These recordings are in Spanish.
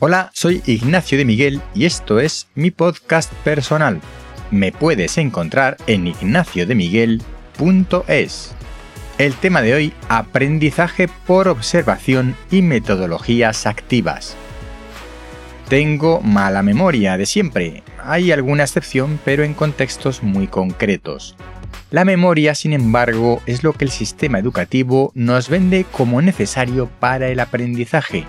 Hola, soy Ignacio de Miguel y esto es mi podcast personal. Me puedes encontrar en ignaciodemiguel.es. El tema de hoy, aprendizaje por observación y metodologías activas. Tengo mala memoria de siempre. Hay alguna excepción, pero en contextos muy concretos. La memoria, sin embargo, es lo que el sistema educativo nos vende como necesario para el aprendizaje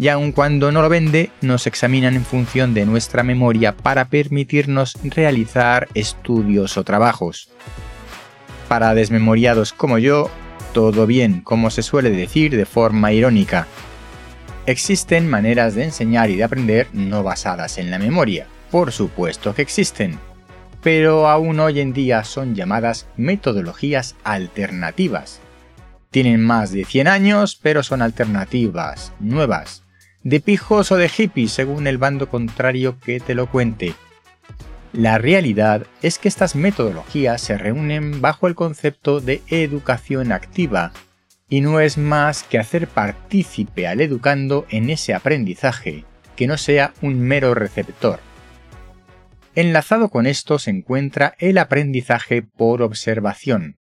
y aun cuando no lo vende, nos examinan en función de nuestra memoria para permitirnos realizar estudios o trabajos. Para desmemoriados como yo, todo bien, como se suele decir de forma irónica. Existen maneras de enseñar y de aprender no basadas en la memoria, por supuesto que existen, pero aún hoy en día son llamadas metodologías alternativas. Tienen más de 100 años, pero son alternativas, nuevas, de pijos o de hippies según el bando contrario que te lo cuente. La realidad es que estas metodologías se reúnen bajo el concepto de educación activa, y no es más que hacer partícipe al educando en ese aprendizaje, que no sea un mero receptor. Enlazado con esto se encuentra el aprendizaje por observación.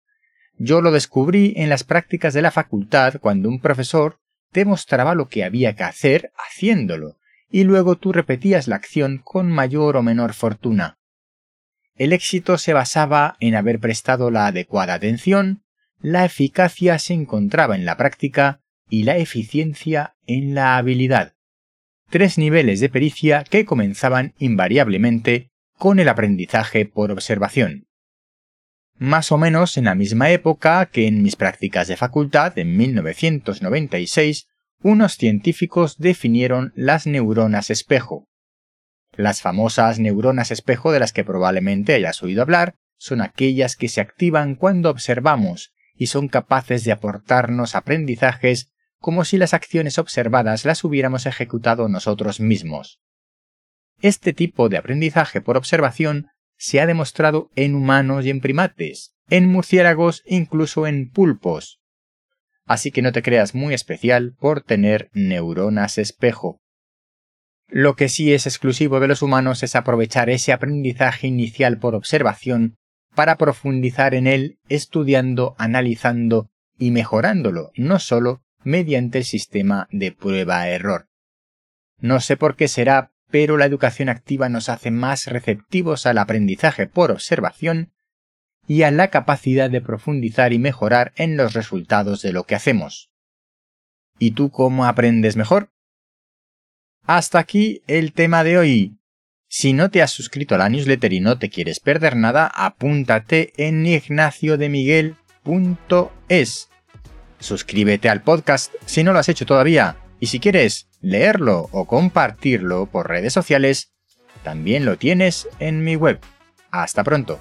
Yo lo descubrí en las prácticas de la facultad cuando un profesor te mostraba lo que había que hacer haciéndolo, y luego tú repetías la acción con mayor o menor fortuna. El éxito se basaba en haber prestado la adecuada atención, la eficacia se encontraba en la práctica y la eficiencia en la habilidad. Tres niveles de pericia que comenzaban invariablemente con el aprendizaje por observación más o menos en la misma época que en mis prácticas de facultad, en 1996, unos científicos definieron las neuronas espejo. Las famosas neuronas espejo de las que probablemente hayas oído hablar son aquellas que se activan cuando observamos y son capaces de aportarnos aprendizajes como si las acciones observadas las hubiéramos ejecutado nosotros mismos. Este tipo de aprendizaje por observación se ha demostrado en humanos y en primates, en murciélagos, incluso en pulpos. Así que no te creas muy especial por tener neuronas espejo. Lo que sí es exclusivo de los humanos es aprovechar ese aprendizaje inicial por observación para profundizar en él estudiando, analizando y mejorándolo, no solo mediante el sistema de prueba-error. No sé por qué será, pero la educación activa nos hace más receptivos al aprendizaje por observación y a la capacidad de profundizar y mejorar en los resultados de lo que hacemos. ¿Y tú cómo aprendes mejor? Hasta aquí el tema de hoy. Si no te has suscrito a la newsletter y no te quieres perder nada, apúntate en ignaciodemiguel.es. Suscríbete al podcast si no lo has hecho todavía y si quieres leerlo o compartirlo por redes sociales, también lo tienes en mi web. Hasta pronto.